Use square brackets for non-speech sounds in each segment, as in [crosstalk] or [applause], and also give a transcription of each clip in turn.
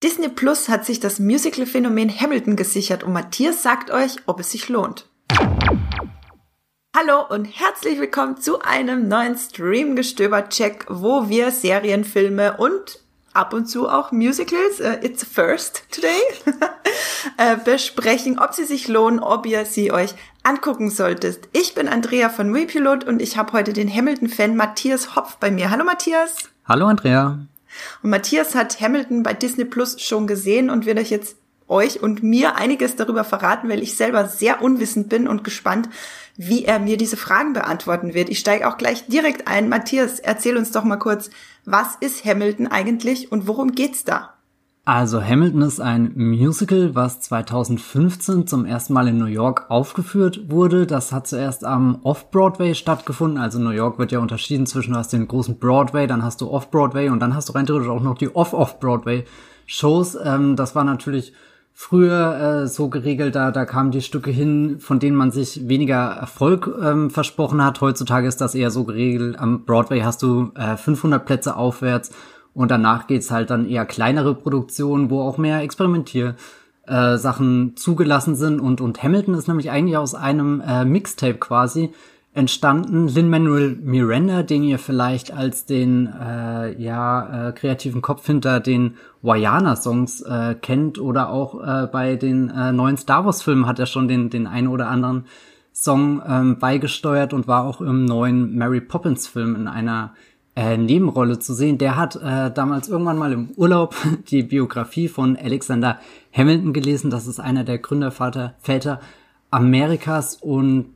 Disney Plus hat sich das Musical-Phänomen Hamilton gesichert und Matthias sagt euch, ob es sich lohnt. Hallo und herzlich willkommen zu einem neuen Streamgestöber-Check, wo wir Serien, Filme und ab und zu auch Musicals, uh, it's first today, [laughs] äh, besprechen, ob sie sich lohnen, ob ihr sie euch angucken solltet. Ich bin Andrea von Moviepilot und ich habe heute den Hamilton-Fan Matthias Hopf bei mir. Hallo Matthias. Hallo Andrea. Und Matthias hat Hamilton bei Disney Plus schon gesehen und wird euch jetzt euch und mir einiges darüber verraten, weil ich selber sehr unwissend bin und gespannt, wie er mir diese Fragen beantworten wird. Ich steige auch gleich direkt ein. Matthias, erzähl uns doch mal kurz, was ist Hamilton eigentlich und worum geht's da? Also Hamilton ist ein Musical, was 2015 zum ersten Mal in New York aufgeführt wurde. Das hat zuerst am Off-Broadway stattgefunden. Also New York wird ja unterschieden zwischen du hast den großen Broadway, dann hast du Off-Broadway und dann hast du rein theoretisch auch noch die Off-Off-Broadway-Shows. Ähm, das war natürlich früher äh, so geregelt, da, da kamen die Stücke hin, von denen man sich weniger Erfolg ähm, versprochen hat. Heutzutage ist das eher so geregelt. Am Broadway hast du äh, 500 Plätze aufwärts und danach geht's halt dann eher kleinere Produktionen, wo auch mehr Experimentier äh, Sachen zugelassen sind und und Hamilton ist nämlich eigentlich aus einem äh, Mixtape quasi entstanden. Lin Manuel Miranda, den ihr vielleicht als den äh, ja äh, kreativen Kopf hinter den Wayana Songs äh, kennt oder auch äh, bei den äh, neuen Star Wars Filmen hat er schon den den einen oder anderen Song ähm, beigesteuert und war auch im neuen Mary Poppins Film in einer äh, Nebenrolle zu sehen. Der hat äh, damals irgendwann mal im Urlaub [laughs] die Biografie von Alexander Hamilton gelesen. Das ist einer der Gründervater Väter Amerikas und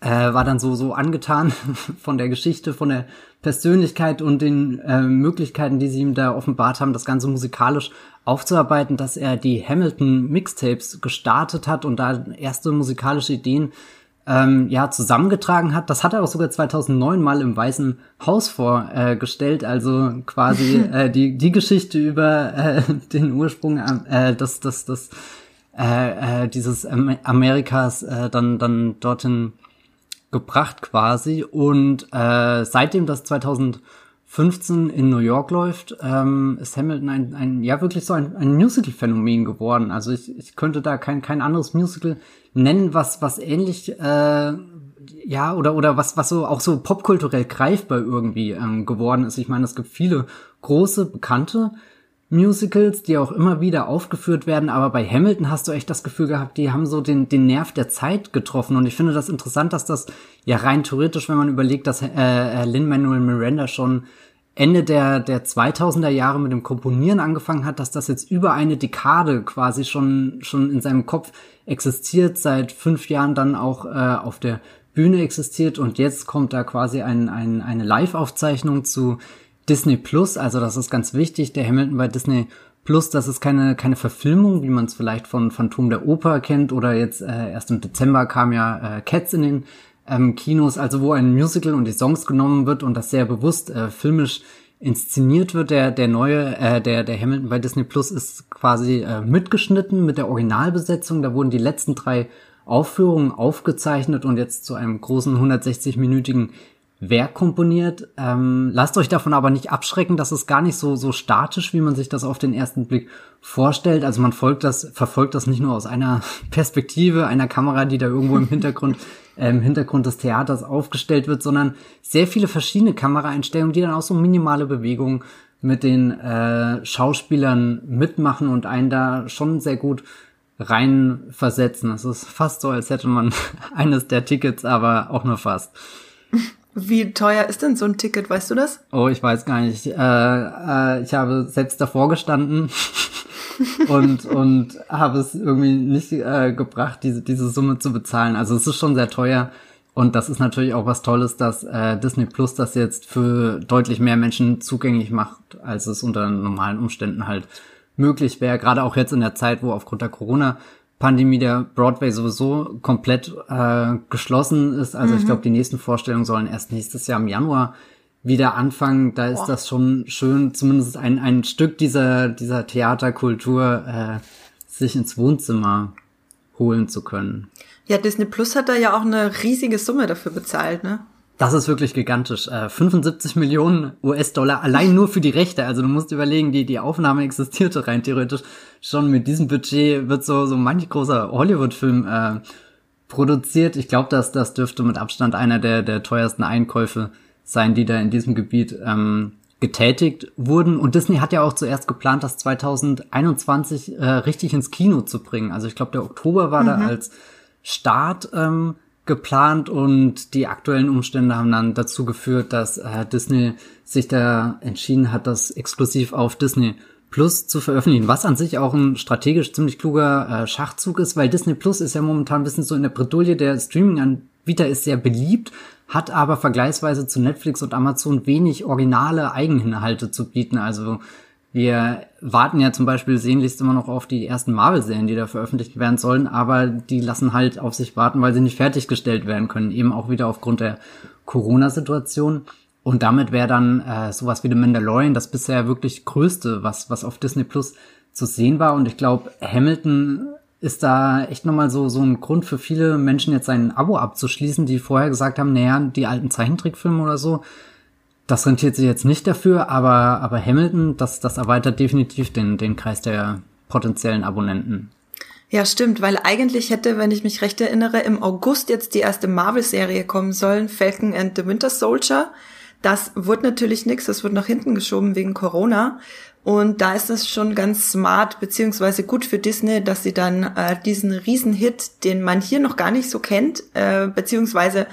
äh, war dann so so angetan [laughs] von der Geschichte, von der Persönlichkeit und den äh, Möglichkeiten, die sie ihm da offenbart haben, das Ganze musikalisch aufzuarbeiten, dass er die Hamilton Mixtapes gestartet hat und da erste musikalische Ideen ähm, ja zusammengetragen hat. Das hat er auch sogar 2009 mal im Weißen Haus vorgestellt, äh, also quasi [laughs] äh, die die Geschichte über äh, den Ursprung äh, des des des äh, äh, dieses Amerikas äh, dann dann dorthin gebracht quasi und äh, seitdem das 2015 in New York läuft, ähm, ist Hamilton ein, ein ja wirklich so ein, ein Musical-Phänomen geworden. Also ich, ich könnte da kein kein anderes Musical nennen, was, was ähnlich, äh, ja, oder, oder was, was so auch so popkulturell greifbar irgendwie ähm, geworden ist. Ich meine, es gibt viele große, bekannte Musicals, die auch immer wieder aufgeführt werden, aber bei Hamilton hast du echt das Gefühl gehabt, die haben so den, den Nerv der Zeit getroffen und ich finde das interessant, dass das ja rein theoretisch, wenn man überlegt, dass äh, Lin-Manuel Miranda schon Ende der, der 2000er Jahre mit dem Komponieren angefangen hat, dass das jetzt über eine Dekade quasi schon, schon in seinem Kopf existiert, seit fünf Jahren dann auch äh, auf der Bühne existiert und jetzt kommt da quasi ein, ein, eine Live-Aufzeichnung zu Disney Plus. Also das ist ganz wichtig. Der Hamilton bei Disney Plus, das ist keine, keine Verfilmung, wie man es vielleicht von Phantom der Oper kennt oder jetzt äh, erst im Dezember kam ja äh, Cats in den ähm, Kinos, also wo ein Musical und die Songs genommen wird und das sehr bewusst äh, filmisch inszeniert wird. Der, der neue, äh, der, der Hamilton bei Disney Plus ist quasi äh, mitgeschnitten mit der Originalbesetzung. Da wurden die letzten drei Aufführungen aufgezeichnet und jetzt zu einem großen 160-minütigen Werk komponiert. Ähm, lasst euch davon aber nicht abschrecken, dass es gar nicht so, so statisch, wie man sich das auf den ersten Blick vorstellt. Also man folgt das, verfolgt das nicht nur aus einer [laughs] Perspektive, einer Kamera, die da irgendwo im Hintergrund im Hintergrund des Theaters aufgestellt wird, sondern sehr viele verschiedene Kameraeinstellungen, die dann auch so minimale Bewegungen mit den äh, Schauspielern mitmachen und einen da schon sehr gut reinversetzen. Es ist fast so, als hätte man [laughs] eines der Tickets, aber auch nur fast. Wie teuer ist denn so ein Ticket, weißt du das? Oh, ich weiß gar nicht. Äh, äh, ich habe selbst davor gestanden [laughs] und, und habe es irgendwie nicht äh, gebracht, diese, diese Summe zu bezahlen. Also es ist schon sehr teuer. Und das ist natürlich auch was Tolles, dass äh, Disney Plus das jetzt für deutlich mehr Menschen zugänglich macht, als es unter normalen Umständen halt möglich wäre. Gerade auch jetzt in der Zeit, wo aufgrund der Corona Pandemie der Broadway sowieso komplett äh, geschlossen ist. Also mhm. ich glaube, die nächsten Vorstellungen sollen erst nächstes Jahr im Januar wieder anfangen. Da ist Boah. das schon schön, zumindest ein, ein Stück dieser, dieser Theaterkultur äh, sich ins Wohnzimmer holen zu können. Ja, Disney Plus hat da ja auch eine riesige Summe dafür bezahlt, ne? Das ist wirklich gigantisch. Äh, 75 Millionen US-Dollar allein nur für die Rechte. Also du musst überlegen, die, die Aufnahme existierte rein theoretisch. Schon mit diesem Budget wird so, so manch großer Hollywood-Film äh, produziert. Ich glaube, dass das dürfte mit Abstand einer der, der teuersten Einkäufe sein, die da in diesem Gebiet ähm, getätigt wurden. Und Disney hat ja auch zuerst geplant, das 2021 äh, richtig ins Kino zu bringen. Also ich glaube, der Oktober war mhm. da als Start ähm, geplant und die aktuellen Umstände haben dann dazu geführt, dass äh, Disney sich da entschieden hat, das exklusiv auf Disney Plus zu veröffentlichen, was an sich auch ein strategisch ziemlich kluger äh, Schachzug ist, weil Disney Plus ist ja momentan ein bisschen so in der Bredouille, der Streaming-Anbieter ist sehr beliebt, hat aber vergleichsweise zu Netflix und Amazon wenig originale Eigeninhalte zu bieten, also wir warten ja zum Beispiel sehnlichst immer noch auf die ersten Marvel-Serien, die da veröffentlicht werden sollen, aber die lassen halt auf sich warten, weil sie nicht fertiggestellt werden können, eben auch wieder aufgrund der Corona-Situation. Und damit wäre dann äh, sowas wie The Mandalorian das bisher wirklich größte, was, was auf Disney Plus zu sehen war. Und ich glaube, Hamilton ist da echt nochmal so, so ein Grund für viele Menschen, jetzt ein Abo abzuschließen, die vorher gesagt haben, naja, die alten Zeichentrickfilme oder so, das rentiert sich jetzt nicht dafür, aber, aber Hamilton, das, das erweitert definitiv den, den Kreis der potenziellen Abonnenten. Ja, stimmt, weil eigentlich hätte, wenn ich mich recht erinnere, im August jetzt die erste Marvel-Serie kommen sollen, Falcon and the Winter Soldier. Das wurde natürlich nichts, das wurde nach hinten geschoben wegen Corona. Und da ist es schon ganz smart beziehungsweise gut für Disney, dass sie dann äh, diesen Riesenhit, den man hier noch gar nicht so kennt, äh, beziehungsweise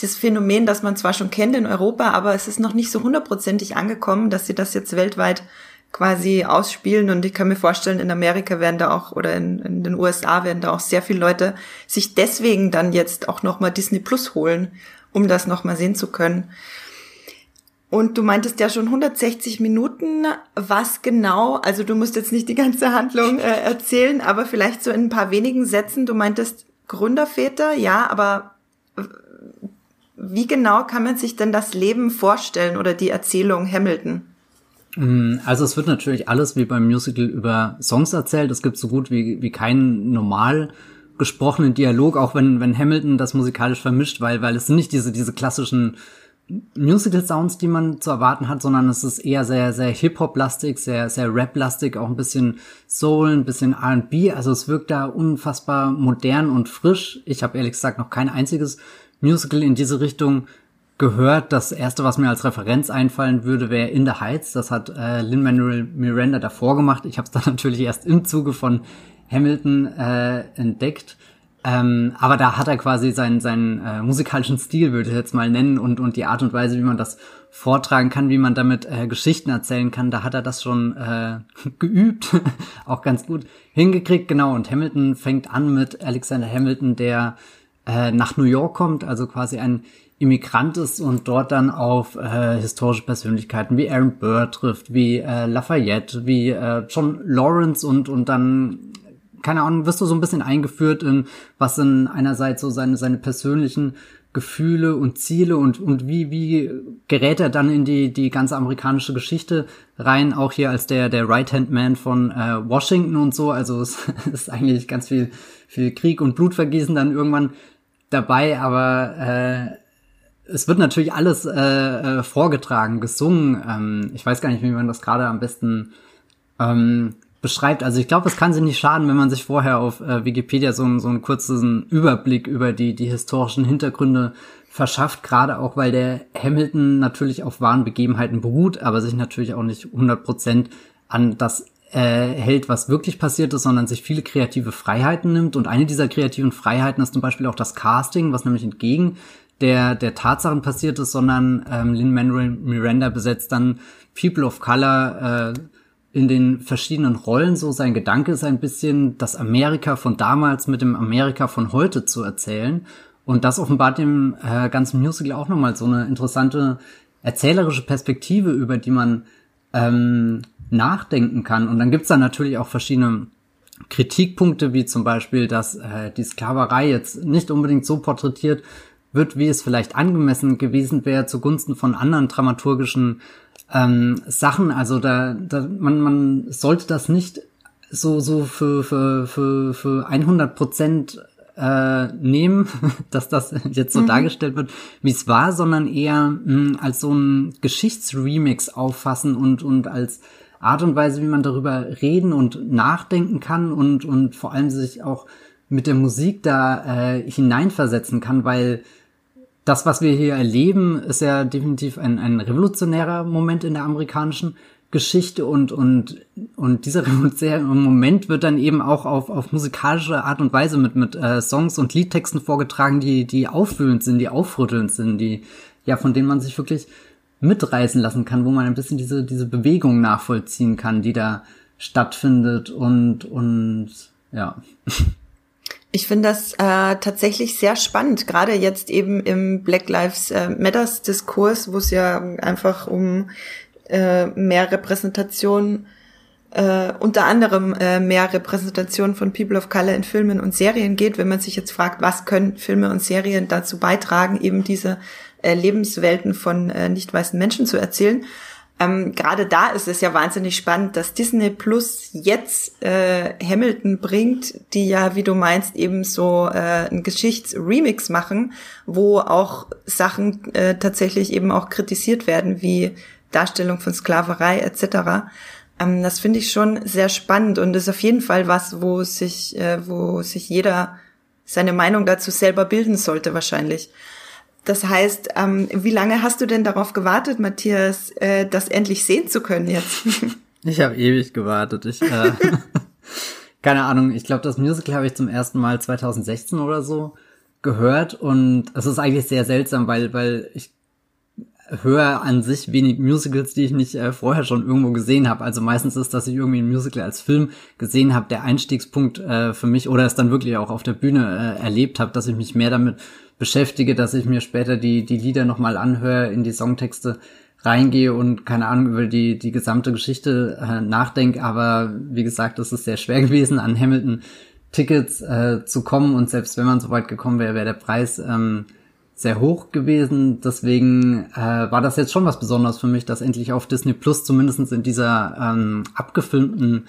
das Phänomen, das man zwar schon kennt in Europa, aber es ist noch nicht so hundertprozentig angekommen, dass sie das jetzt weltweit quasi ausspielen. Und ich kann mir vorstellen, in Amerika werden da auch oder in, in den USA werden da auch sehr viele Leute sich deswegen dann jetzt auch nochmal Disney Plus holen, um das nochmal sehen zu können. Und du meintest ja schon 160 Minuten. Was genau, also du musst jetzt nicht die ganze Handlung äh, erzählen, aber vielleicht so in ein paar wenigen Sätzen. Du meintest Gründerväter, ja, aber wie genau kann man sich denn das Leben vorstellen oder die Erzählung Hamilton? Mm, also es wird natürlich alles wie beim Musical über Songs erzählt. Es gibt so gut wie, wie keinen normal gesprochenen Dialog, auch wenn, wenn Hamilton das musikalisch vermischt, weil, weil es sind nicht diese, diese klassischen Musical-Sounds, die man zu erwarten hat, sondern es ist eher sehr, sehr Hip-Hop-lastig, sehr, sehr Rap-lastig, auch ein bisschen Soul, ein bisschen R&B. Also es wirkt da unfassbar modern und frisch. Ich habe ehrlich gesagt noch kein einziges Musical in diese Richtung gehört. Das erste, was mir als Referenz einfallen würde, wäre In the Heights. Das hat äh, Lin-Manuel Miranda davor gemacht. Ich habe es dann [laughs] natürlich erst im Zuge von Hamilton äh, entdeckt. Ähm, aber da hat er quasi seinen, seinen äh, musikalischen Stil, würde ich jetzt mal nennen, und, und die Art und Weise, wie man das vortragen kann, wie man damit äh, Geschichten erzählen kann, da hat er das schon äh, [laughs] geübt, [laughs] auch ganz gut hingekriegt. Genau, und Hamilton fängt an mit Alexander Hamilton, der äh, nach New York kommt, also quasi ein Immigrant ist und dort dann auf äh, historische Persönlichkeiten wie Aaron Burr trifft, wie äh, Lafayette, wie äh, John Lawrence und und dann keine Ahnung, wirst du so ein bisschen eingeführt in was sind einerseits so seine seine persönlichen Gefühle und Ziele und und wie wie gerät er dann in die die ganze amerikanische Geschichte rein, auch hier als der der Right Hand Man von äh, Washington und so, also es [laughs] ist eigentlich ganz viel viel Krieg und Blutvergießen dann irgendwann dabei, aber äh, es wird natürlich alles äh, äh, vorgetragen, gesungen. Ähm, ich weiß gar nicht, wie man das gerade am besten ähm, beschreibt. Also ich glaube, es kann sich nicht schaden, wenn man sich vorher auf äh, Wikipedia so, so einen kurzen Überblick über die, die historischen Hintergründe verschafft, gerade auch, weil der Hamilton natürlich auf wahren Begebenheiten beruht, aber sich natürlich auch nicht 100% an das äh, hält, was wirklich passiert ist, sondern sich viele kreative Freiheiten nimmt. Und eine dieser kreativen Freiheiten ist zum Beispiel auch das Casting, was nämlich entgegen der, der Tatsachen passiert ist, sondern ähm, Lin-Manuel Miranda besetzt dann People of Color äh, in den verschiedenen Rollen. So sein Gedanke ist ein bisschen, das Amerika von damals mit dem Amerika von heute zu erzählen. Und das offenbart dem äh, ganzen Musical auch nochmal so eine interessante erzählerische Perspektive, über die man ähm, nachdenken kann. Und dann gibt's da natürlich auch verschiedene Kritikpunkte, wie zum Beispiel, dass äh, die Sklaverei jetzt nicht unbedingt so porträtiert wird, wie es vielleicht angemessen gewesen wäre zugunsten von anderen dramaturgischen ähm, Sachen. Also da, da man, man sollte das nicht so so für für für für 100 Prozent äh, nehmen, [laughs] dass das jetzt so mhm. dargestellt wird, wie es war, sondern eher mh, hm, als so ein Geschichtsremix auffassen und, und als Art und Weise, wie man darüber reden und nachdenken kann und, und vor allem sich auch mit der Musik da äh, hineinversetzen kann, weil das, was wir hier erleben, ist ja definitiv ein, ein revolutionärer Moment in der amerikanischen Geschichte und, und, und dieser [laughs] revolutionäre Moment wird dann eben auch auf, auf musikalische Art und Weise mit, mit äh, Songs und Liedtexten vorgetragen, die, die auffühlend sind, die aufrüttelnd sind, die, ja, von denen man sich wirklich mitreißen lassen kann, wo man ein bisschen diese, diese Bewegung nachvollziehen kann, die da stattfindet und, und, ja. [laughs] Ich finde das äh, tatsächlich sehr spannend, gerade jetzt eben im Black Lives äh, Matters Diskurs, wo es ja einfach um äh, mehr Repräsentation, äh, unter anderem äh, mehr Repräsentation von People of Color in Filmen und Serien geht, wenn man sich jetzt fragt, was können Filme und Serien dazu beitragen, eben diese äh, Lebenswelten von äh, nicht weißen Menschen zu erzählen. Ähm, Gerade da ist es ja wahnsinnig spannend, dass Disney Plus jetzt äh, Hamilton bringt, die ja, wie du meinst, eben so äh, ein Geschichtsremix machen, wo auch Sachen äh, tatsächlich eben auch kritisiert werden, wie Darstellung von Sklaverei etc. Ähm, das finde ich schon sehr spannend und ist auf jeden Fall was, wo sich, äh, wo sich jeder seine Meinung dazu selber bilden sollte wahrscheinlich. Das heißt, ähm, wie lange hast du denn darauf gewartet, Matthias, äh, das endlich sehen zu können jetzt? [laughs] ich habe ewig gewartet. Ich, äh, [laughs] keine Ahnung, ich glaube, das Musical habe ich zum ersten Mal 2016 oder so gehört und es ist eigentlich sehr seltsam, weil, weil ich höre an sich wenig Musicals, die ich nicht äh, vorher schon irgendwo gesehen habe. Also meistens ist, dass ich irgendwie ein Musical als Film gesehen habe, der Einstiegspunkt äh, für mich oder es dann wirklich auch auf der Bühne äh, erlebt habe, dass ich mich mehr damit beschäftige, dass ich mir später die, die Lieder nochmal anhöre, in die Songtexte reingehe und keine Ahnung über die, die gesamte Geschichte äh, nachdenke. Aber wie gesagt, es ist sehr schwer [laughs] gewesen, an Hamilton Tickets äh, zu kommen und selbst wenn man so weit gekommen wäre, wäre der Preis ähm, sehr hoch gewesen. Deswegen äh, war das jetzt schon was Besonderes für mich, das endlich auf Disney Plus zumindest in dieser ähm, abgefilmten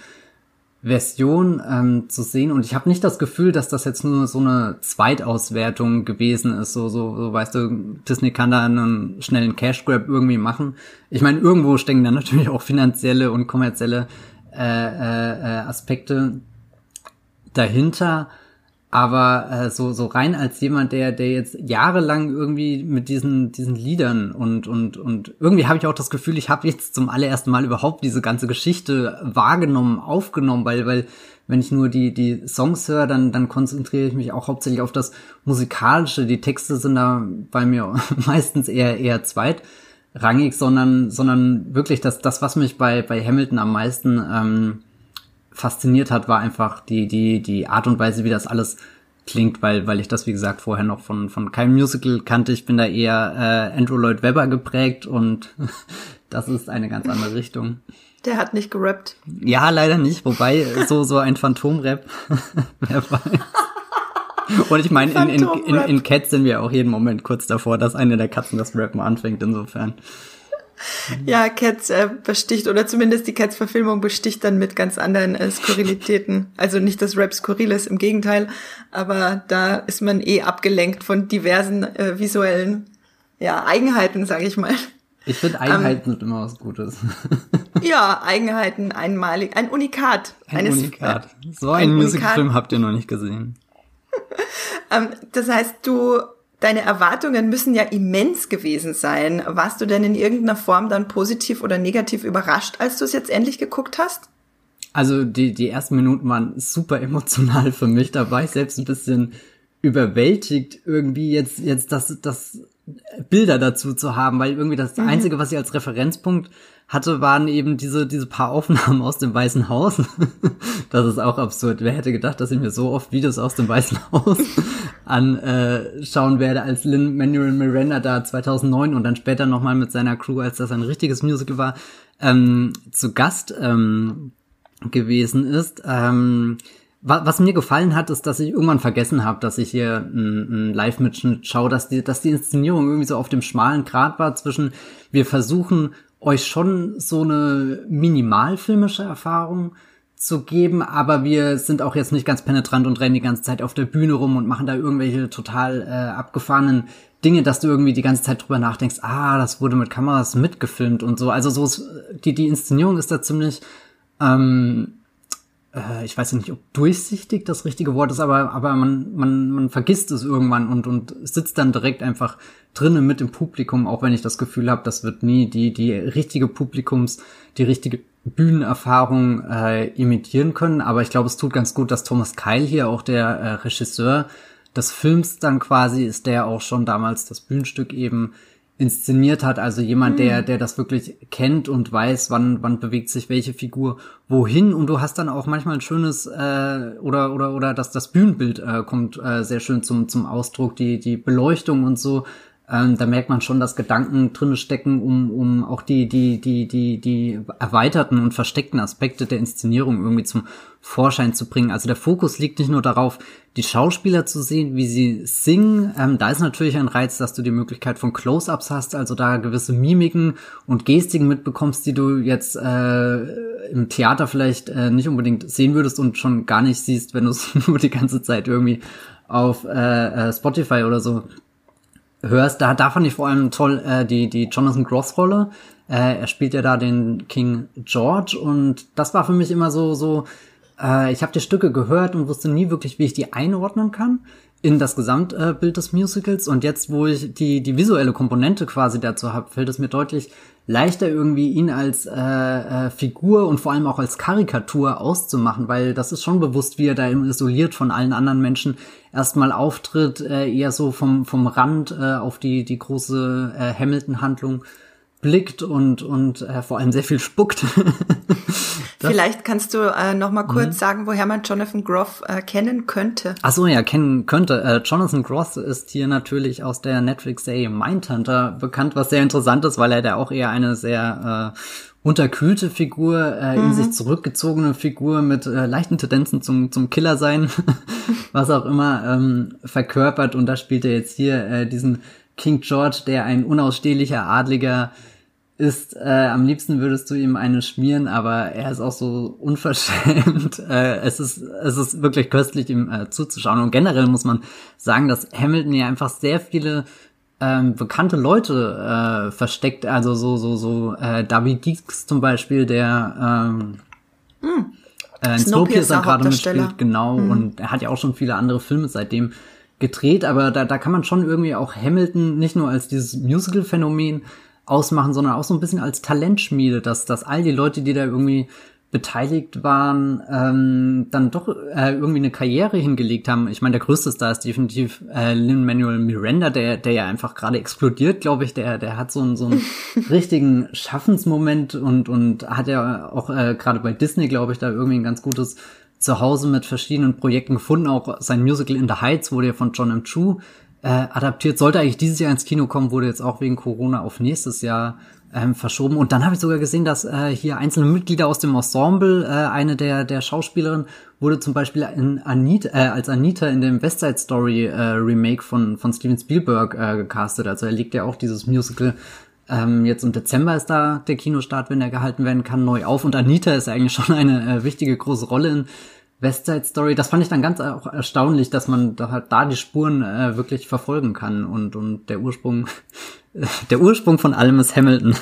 Version ähm, zu sehen und ich habe nicht das Gefühl, dass das jetzt nur so eine Zweitauswertung gewesen ist. So, so, so weißt du, Disney kann da einen schnellen Cash Grab irgendwie machen. Ich meine, irgendwo stecken da natürlich auch finanzielle und kommerzielle äh, äh, äh Aspekte dahinter. Aber äh, so, so rein als jemand, der, der jetzt jahrelang irgendwie mit diesen, diesen Liedern und, und, und irgendwie habe ich auch das Gefühl, ich habe jetzt zum allerersten Mal überhaupt diese ganze Geschichte wahrgenommen, aufgenommen, weil, weil wenn ich nur die, die Songs höre, dann, dann konzentriere ich mich auch hauptsächlich auf das Musikalische. Die Texte sind da bei mir [laughs] meistens eher, eher zweitrangig, sondern, sondern wirklich das, das, was mich bei, bei Hamilton am meisten ähm, fasziniert hat, war einfach die, die, die Art und Weise, wie das alles klingt, weil, weil ich das, wie gesagt, vorher noch von, von keinem Musical kannte. Ich bin da eher äh, Andrew Lloyd Webber geprägt und [laughs] das ist eine ganz andere Richtung. Der hat nicht gerappt. Ja, leider nicht, wobei so, so ein Phantom-Rap, [laughs] wer weiß. Und ich meine, in, in, in, in Cats sind wir auch jeden Moment kurz davor, dass eine der Katzen das Rappen anfängt, insofern. [laughs] Ja, Cats äh, besticht, oder zumindest die Cats-Verfilmung besticht dann mit ganz anderen äh, Skurrilitäten. Also nicht, dass Rap skurril ist, im Gegenteil, aber da ist man eh abgelenkt von diversen äh, visuellen ja, Eigenheiten, sage ich mal. Ich finde Eigenheiten um, sind immer was Gutes. [laughs] ja, Eigenheiten, einmalig, ein Unikat. Ein eines, Unikat. So ein einen Musicalfilm habt ihr noch nicht gesehen. ähm, das heißt, du Deine Erwartungen müssen ja immens gewesen sein. Warst du denn in irgendeiner Form dann positiv oder negativ überrascht, als du es jetzt endlich geguckt hast? Also die, die ersten Minuten waren super emotional für mich. Da war ich selbst ein bisschen überwältigt, irgendwie jetzt, jetzt das, das Bilder dazu zu haben, weil irgendwie das mhm. Einzige, was ich als Referenzpunkt hatte, waren eben diese, diese paar Aufnahmen aus dem Weißen Haus. [laughs] das ist auch absurd. Wer hätte gedacht, dass ich mir so oft Videos aus dem Weißen Haus [laughs] anschauen werde, als Lin-Manuel Miranda da 2009 und dann später nochmal mit seiner Crew, als das ein richtiges Musical war, ähm, zu Gast ähm, gewesen ist. Ähm, was mir gefallen hat, ist, dass ich irgendwann vergessen habe, dass ich hier einen Live-Mitschnitt schaue, dass die, dass die Inszenierung irgendwie so auf dem schmalen Grat war zwischen, wir versuchen euch schon so eine minimalfilmische Erfahrung zu geben, aber wir sind auch jetzt nicht ganz penetrant und rennen die ganze Zeit auf der Bühne rum und machen da irgendwelche total äh, abgefahrenen Dinge, dass du irgendwie die ganze Zeit drüber nachdenkst, ah, das wurde mit Kameras mitgefilmt und so. Also so ist, die, die Inszenierung ist da ziemlich, ähm, äh, ich weiß nicht, ob durchsichtig das richtige Wort ist, aber, aber man, man, man vergisst es irgendwann und, und sitzt dann direkt einfach drinnen mit dem Publikum, auch wenn ich das Gefühl habe, das wird nie die, die richtige Publikums, die richtige Bühnenerfahrung äh, imitieren können. Aber ich glaube, es tut ganz gut, dass Thomas Keil hier, auch der äh, Regisseur des Films dann quasi, ist der auch schon damals das Bühnenstück eben inszeniert hat, also jemand, der, hm. der das wirklich kennt und weiß, wann, wann bewegt sich welche Figur wohin und du hast dann auch manchmal ein schönes äh, oder oder oder dass das Bühnenbild äh, kommt äh, sehr schön zum zum Ausdruck, die die Beleuchtung und so ähm, da merkt man schon, dass Gedanken drinne stecken, um, um auch die, die, die, die, die erweiterten und versteckten Aspekte der Inszenierung irgendwie zum Vorschein zu bringen. Also der Fokus liegt nicht nur darauf, die Schauspieler zu sehen, wie sie singen. Ähm, da ist natürlich ein Reiz, dass du die Möglichkeit von Close-ups hast, also da gewisse Mimiken und Gestiken mitbekommst, die du jetzt äh, im Theater vielleicht äh, nicht unbedingt sehen würdest und schon gar nicht siehst, wenn du es [laughs] nur die ganze Zeit irgendwie auf äh, äh Spotify oder so hörst, da, da fand ich vor allem toll äh, die, die Jonathan Gross-Rolle. Äh, er spielt ja da den King George und das war für mich immer so, so äh, ich habe die Stücke gehört und wusste nie wirklich, wie ich die einordnen kann in das Gesamtbild des Musicals. Und jetzt, wo ich die, die visuelle Komponente quasi dazu habe, fällt es mir deutlich leichter irgendwie ihn als äh, äh, Figur und vor allem auch als Karikatur auszumachen, weil das ist schon bewusst, wie er da isoliert von allen anderen Menschen erstmal auftritt, äh, eher so vom, vom Rand äh, auf die, die große äh, Hamilton-Handlung blickt und, und äh, vor allem sehr viel spuckt. [laughs] Vielleicht kannst du äh, noch mal kurz mhm. sagen, woher man Jonathan Groff äh, kennen könnte. Ach so, ja, kennen könnte. Äh, Jonathan Groff ist hier natürlich aus der Netflix-Serie Mindhunter bekannt, was sehr interessant ist, weil er da auch eher eine sehr äh, unterkühlte Figur, äh, mhm. in sich zurückgezogene Figur mit äh, leichten Tendenzen zum, zum Killer sein, [laughs] was auch immer, ähm, verkörpert. Und da spielt er jetzt hier äh, diesen King George, der ein unausstehlicher Adliger ist, äh, am liebsten würdest du ihm eine schmieren, aber er ist auch so unverschämt. [laughs] äh, es ist es ist wirklich köstlich, ihm äh, zuzuschauen. Und generell muss man sagen, dass Hamilton ja einfach sehr viele ähm, bekannte Leute äh, versteckt. Also so so so äh, David Deeks zum Beispiel, der ähm, hm. äh, in Snowpiercer gerade mitspielt, genau. Hm. Und er hat ja auch schon viele andere Filme seitdem gedreht, aber da, da kann man schon irgendwie auch Hamilton nicht nur als dieses Musical-Phänomen ausmachen, sondern auch so ein bisschen als Talentschmiede, dass, dass all die Leute, die da irgendwie beteiligt waren, ähm, dann doch äh, irgendwie eine Karriere hingelegt haben. Ich meine, der größte Star ist definitiv äh, Lin-Manuel Miranda, der, der ja einfach gerade explodiert, glaube ich. Der, der hat so einen, so einen [laughs] richtigen Schaffensmoment und, und hat ja auch äh, gerade bei Disney, glaube ich, da irgendwie ein ganz gutes Zuhause mit verschiedenen Projekten gefunden. Auch sein Musical In the Heights wurde ja von John M. Chu äh, adaptiert. Sollte eigentlich dieses Jahr ins Kino kommen, wurde jetzt auch wegen Corona auf nächstes Jahr ähm, verschoben. Und dann habe ich sogar gesehen, dass äh, hier einzelne Mitglieder aus dem Ensemble, äh, eine der, der Schauspielerinnen, wurde zum Beispiel in Anita, äh, als Anita in dem West Side Story äh, Remake von, von Steven Spielberg äh, gecastet. Also er legt ja auch dieses Musical ähm, jetzt im Dezember ist da der Kinostart, wenn er gehalten werden kann, neu auf. Und Anita ist eigentlich schon eine äh, wichtige große Rolle in West Side Story, das fand ich dann ganz auch erstaunlich, dass man da halt da die Spuren äh, wirklich verfolgen kann und und der Ursprung [laughs] der Ursprung von allem ist Hamilton.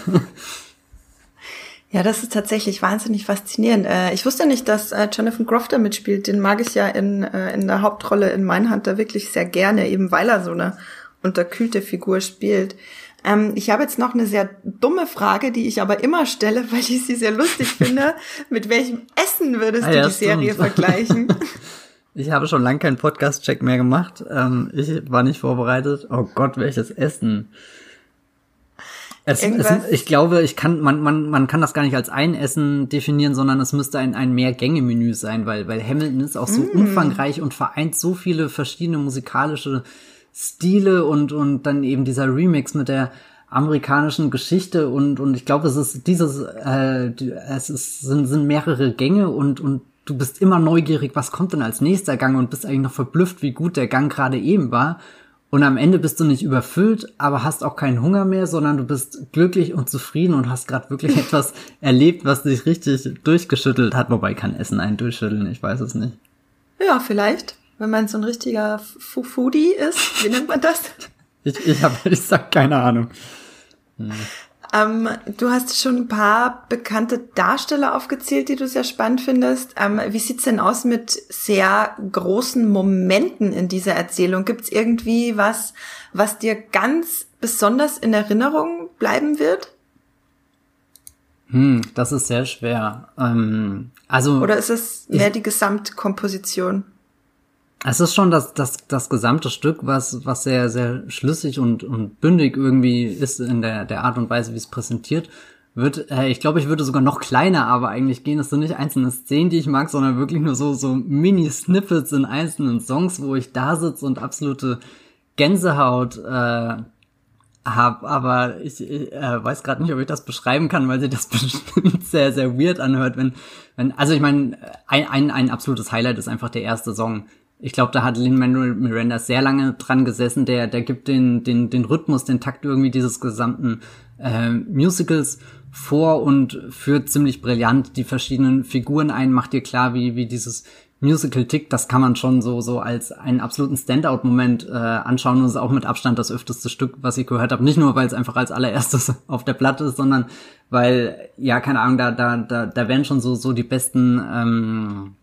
Ja, das ist tatsächlich wahnsinnig faszinierend. Äh, ich wusste nicht, dass äh, Jonathan Groff da mitspielt. Den mag ich ja in, äh, in der Hauptrolle in Mindhunter wirklich sehr gerne, eben weil er so eine unterkühlte Figur spielt. Ähm, ich habe jetzt noch eine sehr dumme Frage, die ich aber immer stelle, [laughs] weil ich sie sehr lustig finde. Mit welchem Essen würdest ah, du ja, die Serie vergleichen? [laughs] Ich habe schon lange keinen Podcast-Check mehr gemacht. Ähm, ich war nicht vorbereitet. Oh Gott, welches Essen. Es, es, ich glaube, ich kann, man, man, man kann das gar nicht als ein Essen definieren, sondern es müsste ein, ein Mehrgänge-Menü sein, weil, weil Hamilton ist auch so mm. umfangreich und vereint so viele verschiedene musikalische Stile und, und dann eben dieser Remix mit der amerikanischen Geschichte und, und ich glaube, es ist dieses, äh, es ist, sind, sind mehrere Gänge und, und du bist immer neugierig, was kommt denn als nächster Gang und bist eigentlich noch verblüfft, wie gut der Gang gerade eben war. Und am Ende bist du nicht überfüllt, aber hast auch keinen Hunger mehr, sondern du bist glücklich und zufrieden und hast gerade wirklich [laughs] etwas erlebt, was dich richtig durchgeschüttelt hat. Wobei kann Essen einen durchschütteln, ich weiß es nicht. Ja, vielleicht. Wenn man so ein richtiger Foodie ist, wie nennt man das? ich ich habe ich sag keine Ahnung. Hm. Ähm, du hast schon ein paar bekannte Darsteller aufgezählt, die du sehr spannend findest. Ähm, wie sieht's denn aus mit sehr großen Momenten in dieser Erzählung? Gibt's irgendwie was, was dir ganz besonders in Erinnerung bleiben wird? Hm, das ist sehr schwer. Ähm, also oder ist es mehr die Gesamtkomposition? Es ist schon das, das, das gesamte Stück, was, was sehr, sehr schlüssig und, und bündig irgendwie ist in der, der Art und Weise, wie es präsentiert wird. Äh, ich glaube, ich würde sogar noch kleiner aber eigentlich gehen. Es sind nicht einzelne Szenen, die ich mag, sondern wirklich nur so, so Mini-Snippets in einzelnen Songs, wo ich da sitze und absolute Gänsehaut äh, hab, aber ich, ich äh, weiß gerade nicht, ob ich das beschreiben kann, weil sie das [laughs] bestimmt sehr, sehr weird anhört, wenn, wenn, also ich meine, ein, ein, ein absolutes Highlight ist einfach der erste Song, ich glaube, da hat Lin-Manuel Miranda sehr lange dran gesessen. Der, der gibt den, den, den Rhythmus, den Takt irgendwie dieses gesamten äh, Musicals vor und führt ziemlich brillant die verschiedenen Figuren ein, macht dir klar, wie, wie dieses Musical tickt. Das kann man schon so, so als einen absoluten Standout-Moment äh, anschauen und ist auch mit Abstand das öfteste Stück, was ich gehört habe. Nicht nur, weil es einfach als allererstes [laughs] auf der Platte ist, sondern weil, ja, keine Ahnung, da, da, da, da werden schon so, so die besten ähm,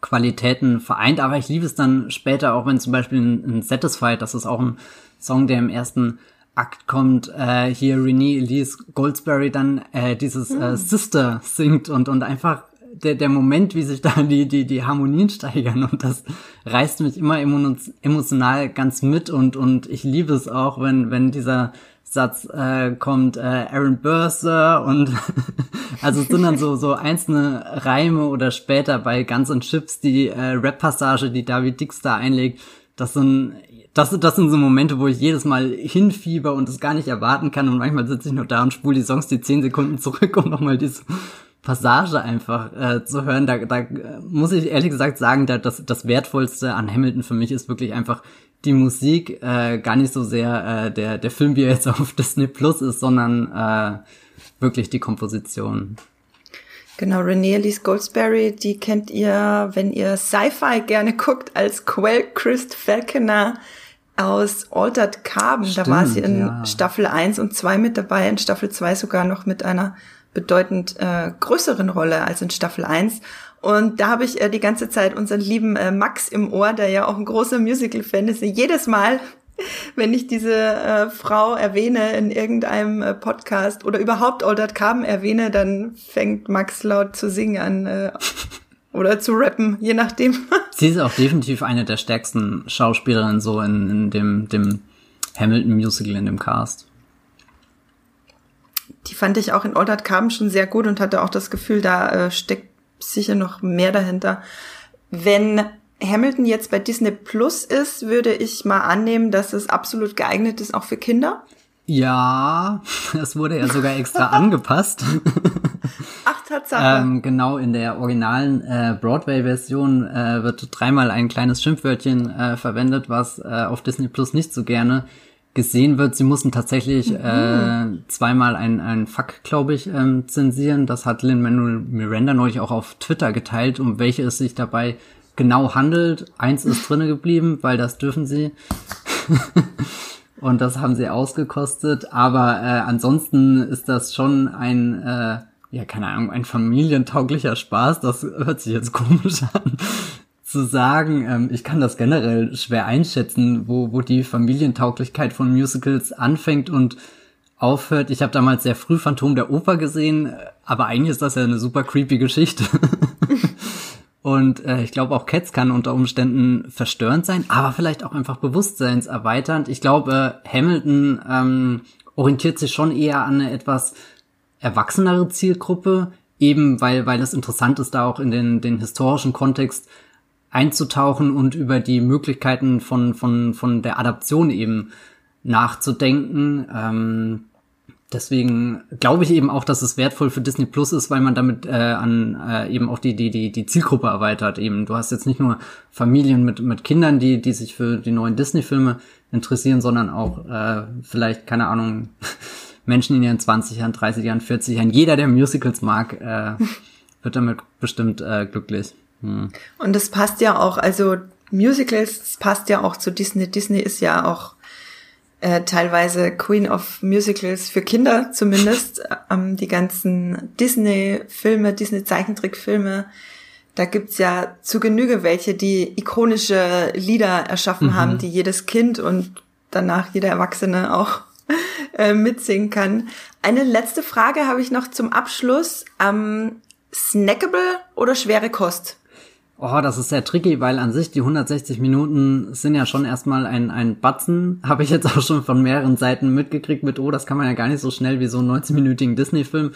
Qualitäten vereint, aber ich liebe es dann später auch, wenn zum Beispiel ein, ein Satisfied, das ist auch ein Song, der im ersten Akt kommt, äh, hier Renee Elise Goldsberry dann äh, dieses äh, hm. Sister singt und, und einfach der, der Moment, wie sich da [laughs] die, die, die Harmonien steigern. Und das reißt mich immer emotional ganz mit. Und, und ich liebe es auch, wenn, wenn dieser Satz äh, kommt äh, Aaron Burser und [laughs] also sind dann so so einzelne Reime oder später bei Guns and Chips die äh, Rap-Passage, die David Dix da einlegt, das sind das, das sind so Momente, wo ich jedes Mal hinfieber und es gar nicht erwarten kann und manchmal sitze ich nur da und spule die Songs die zehn Sekunden zurück, um nochmal diese Passage einfach äh, zu hören. Da, da muss ich ehrlich gesagt sagen, da, das, das Wertvollste an Hamilton für mich ist wirklich einfach die Musik, äh, gar nicht so sehr äh, der, der Film, wie er jetzt auf Disney Plus ist, sondern äh, wirklich die Komposition. Genau, Renee Elise Goldsberry, die kennt ihr, wenn ihr Sci-Fi gerne guckt, als Quell Christ Falconer aus Altered Carbon. Stimmt, da war sie in ja. Staffel 1 und 2 mit dabei, in Staffel 2 sogar noch mit einer bedeutend äh, größeren Rolle als in Staffel 1. Und da habe ich äh, die ganze Zeit unseren lieben äh, Max im Ohr, der ja auch ein großer Musical-Fan ist. Jedes Mal, [laughs] wenn ich diese äh, Frau erwähne in irgendeinem äh, Podcast oder überhaupt Aldert Carbon erwähne, dann fängt Max laut zu singen an äh, [laughs] oder zu rappen, je nachdem. [laughs] Sie ist auch definitiv eine der stärksten Schauspielerinnen so in, in dem, dem Hamilton-Musical in dem Cast. Die fand ich auch in Aldert Carbon schon sehr gut und hatte auch das Gefühl, da äh, steckt sicher noch mehr dahinter. Wenn Hamilton jetzt bei Disney Plus ist, würde ich mal annehmen, dass es absolut geeignet ist, auch für Kinder. Ja, [laughs] es wurde ja sogar extra [laughs] angepasst. Ach, Tatsache. ähm, genau, in der originalen äh, Broadway-Version äh, wird dreimal ein kleines Schimpfwörtchen äh, verwendet, was äh, auf Disney Plus nicht so gerne gesehen wird. Sie mussten tatsächlich mhm. äh, zweimal ein, ein Fuck, glaube ich, ähm, zensieren. Das hat Lin Manuel Miranda neulich auch auf Twitter geteilt, um welche es sich dabei genau handelt. Eins ist drinne geblieben, weil das dürfen sie. [laughs] Und das haben sie ausgekostet. Aber äh, ansonsten ist das schon ein, äh, ja, keine Ahnung, ein familientauglicher Spaß. Das hört sich jetzt komisch an zu sagen. Ähm, ich kann das generell schwer einschätzen, wo, wo die Familientauglichkeit von Musicals anfängt und aufhört. Ich habe damals sehr früh Phantom der Oper gesehen, aber eigentlich ist das ja eine super creepy Geschichte. [laughs] und äh, ich glaube auch Cats kann unter Umständen verstörend sein, aber vielleicht auch einfach bewusstseinserweiternd. Ich glaube, äh, Hamilton ähm, orientiert sich schon eher an eine etwas erwachsenere Zielgruppe, eben weil, weil es interessant ist, da auch in den, den historischen Kontext einzutauchen und über die Möglichkeiten von, von, von der Adaption eben nachzudenken. Ähm, deswegen glaube ich eben auch, dass es wertvoll für Disney Plus ist, weil man damit äh, an äh, eben auch die die die die Zielgruppe erweitert. Eben, du hast jetzt nicht nur Familien mit mit Kindern, die die sich für die neuen Disney Filme interessieren, sondern auch äh, vielleicht keine Ahnung [laughs] Menschen in ihren 20 Jahren, 30 Jahren, 40 Jahren. Jeder, der Musicals mag, äh, [laughs] wird damit bestimmt äh, glücklich. Hm. Und das passt ja auch, also Musicals, das passt ja auch zu Disney. Disney ist ja auch äh, teilweise Queen of Musicals für Kinder zumindest. [laughs] ähm, die ganzen Disney-Filme, Disney-Zeichentrickfilme, da gibt's ja zu Genüge welche, die ikonische Lieder erschaffen mhm. haben, die jedes Kind und danach jeder Erwachsene auch äh, mitsingen kann. Eine letzte Frage habe ich noch zum Abschluss. Ähm, snackable oder schwere Kost? Oh, das ist sehr tricky, weil an sich die 160 Minuten sind ja schon erstmal ein, ein Batzen. [laughs] Habe ich jetzt auch schon von mehreren Seiten mitgekriegt mit, oh, das kann man ja gar nicht so schnell wie so einen 90-minütigen Disney-Film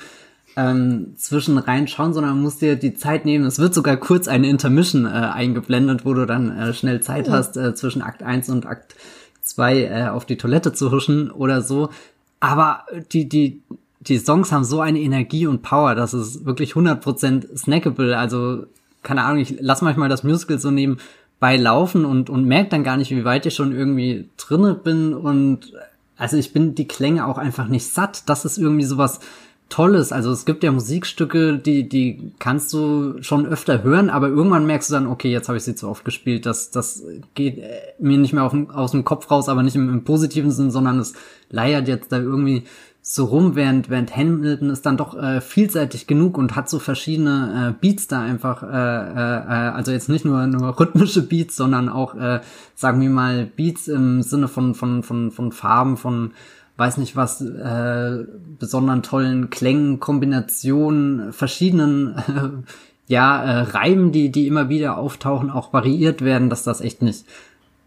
ähm, zwischen reinschauen, sondern man muss dir die Zeit nehmen. Es wird sogar kurz eine Intermission äh, eingeblendet, wo du dann äh, schnell Zeit oh. hast, äh, zwischen Akt 1 und Akt 2 äh, auf die Toilette zu huschen oder so. Aber die, die, die Songs haben so eine Energie und Power, dass es wirklich 100% snackable, also keine Ahnung, ich lass manchmal das Musical so nebenbei laufen und, und merke dann gar nicht, wie weit ich schon irgendwie drinne bin und also ich bin die Klänge auch einfach nicht satt. Das ist irgendwie sowas Tolles. Also es gibt ja Musikstücke, die, die kannst du schon öfter hören, aber irgendwann merkst du dann, okay, jetzt habe ich sie zu oft gespielt. Das, das geht äh, mir nicht mehr auf, aus dem Kopf raus, aber nicht im, im positiven Sinn, sondern es leiert jetzt da irgendwie so rum, während, während Hamilton ist dann doch äh, vielseitig genug und hat so verschiedene äh, Beats da einfach, äh, äh, also jetzt nicht nur, nur rhythmische Beats, sondern auch, äh, sagen wir mal, Beats im Sinne von, von, von, von Farben, von weiß nicht was, äh, besonderen tollen Klängen, Kombinationen, verschiedenen äh, [laughs] ja, äh, Reimen, die, die immer wieder auftauchen, auch variiert werden, dass das echt nicht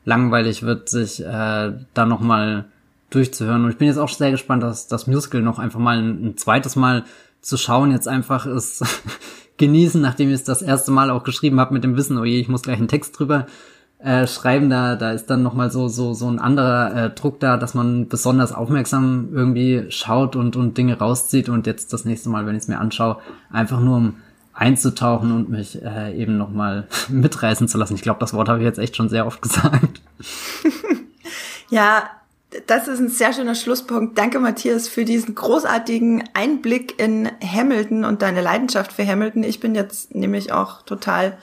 langweilig wird, sich äh, da nochmal durchzuhören. Und ich bin jetzt auch sehr gespannt, dass das Musical noch einfach mal ein, ein zweites Mal zu schauen, jetzt einfach ist [laughs] genießen, nachdem ich es das erste Mal auch geschrieben habe mit dem Wissen, oh je, ich muss gleich einen Text drüber äh, schreiben, da, da ist dann nochmal so, so, so ein anderer äh, Druck da, dass man besonders aufmerksam irgendwie schaut und, und Dinge rauszieht und jetzt das nächste Mal, wenn ich es mir anschaue, einfach nur um einzutauchen und mich äh, eben nochmal [laughs] mitreißen zu lassen. Ich glaube, das Wort habe ich jetzt echt schon sehr oft [laughs] gesagt. ja, das ist ein sehr schöner Schlusspunkt. Danke, Matthias, für diesen großartigen Einblick in Hamilton und deine Leidenschaft für Hamilton. Ich bin jetzt nämlich auch total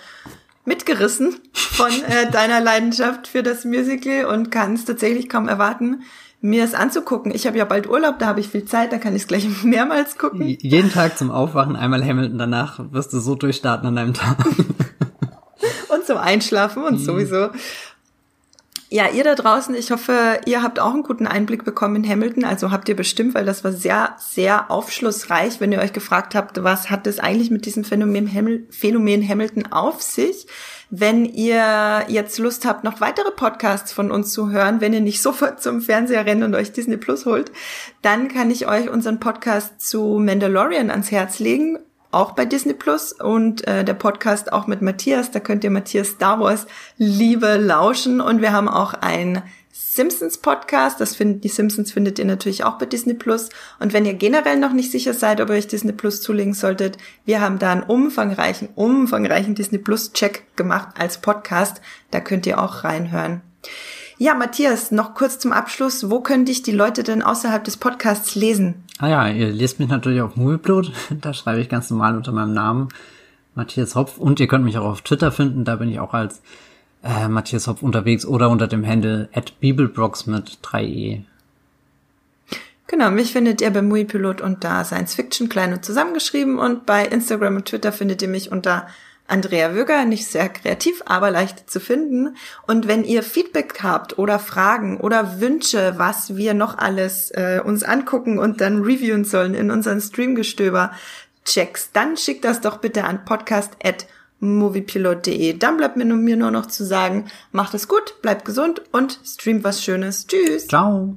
mitgerissen von äh, [laughs] deiner Leidenschaft für das Musical und kann es tatsächlich kaum erwarten, mir es anzugucken. Ich habe ja bald Urlaub, da habe ich viel Zeit, da kann ich es gleich [laughs] mehrmals gucken. Jeden Tag zum Aufwachen einmal Hamilton, danach wirst du so durchstarten an deinem Tag. [laughs] und zum Einschlafen und mhm. sowieso. Ja, ihr da draußen, ich hoffe, ihr habt auch einen guten Einblick bekommen in Hamilton. Also habt ihr bestimmt, weil das war sehr, sehr aufschlussreich, wenn ihr euch gefragt habt, was hat es eigentlich mit diesem Phänomen, Hamil Phänomen Hamilton auf sich. Wenn ihr jetzt Lust habt, noch weitere Podcasts von uns zu hören, wenn ihr nicht sofort zum Fernseher rennt und euch Disney Plus holt, dann kann ich euch unseren Podcast zu Mandalorian ans Herz legen auch bei Disney Plus und äh, der Podcast auch mit Matthias. Da könnt ihr Matthias Star Wars Liebe lauschen und wir haben auch ein Simpsons Podcast. Das findet, die Simpsons findet ihr natürlich auch bei Disney Plus. Und wenn ihr generell noch nicht sicher seid, ob ihr euch Disney Plus zulegen solltet, wir haben da einen umfangreichen, umfangreichen Disney Plus Check gemacht als Podcast. Da könnt ihr auch reinhören. Ja, Matthias, noch kurz zum Abschluss. Wo können dich die Leute denn außerhalb des Podcasts lesen? Ah ja, ihr lest mich natürlich auf Movieplot. [laughs] Da schreibe ich ganz normal unter meinem Namen Matthias Hopf. Und ihr könnt mich auch auf Twitter finden. Da bin ich auch als äh, Matthias Hopf unterwegs oder unter dem Handle at Bibelbrox mit 3e. Genau, mich findet ihr bei Muipilot unter Science Fiction klein und zusammengeschrieben und bei Instagram und Twitter findet ihr mich unter Andrea Wöger, nicht sehr kreativ, aber leicht zu finden. Und wenn ihr Feedback habt oder Fragen oder Wünsche, was wir noch alles äh, uns angucken und dann reviewen sollen in unseren Streamgestöber-Checks, dann schickt das doch bitte an podcast.moviepilot.de. Dann bleibt mir nur noch zu sagen, macht es gut, bleibt gesund und streamt was Schönes. Tschüss. Ciao.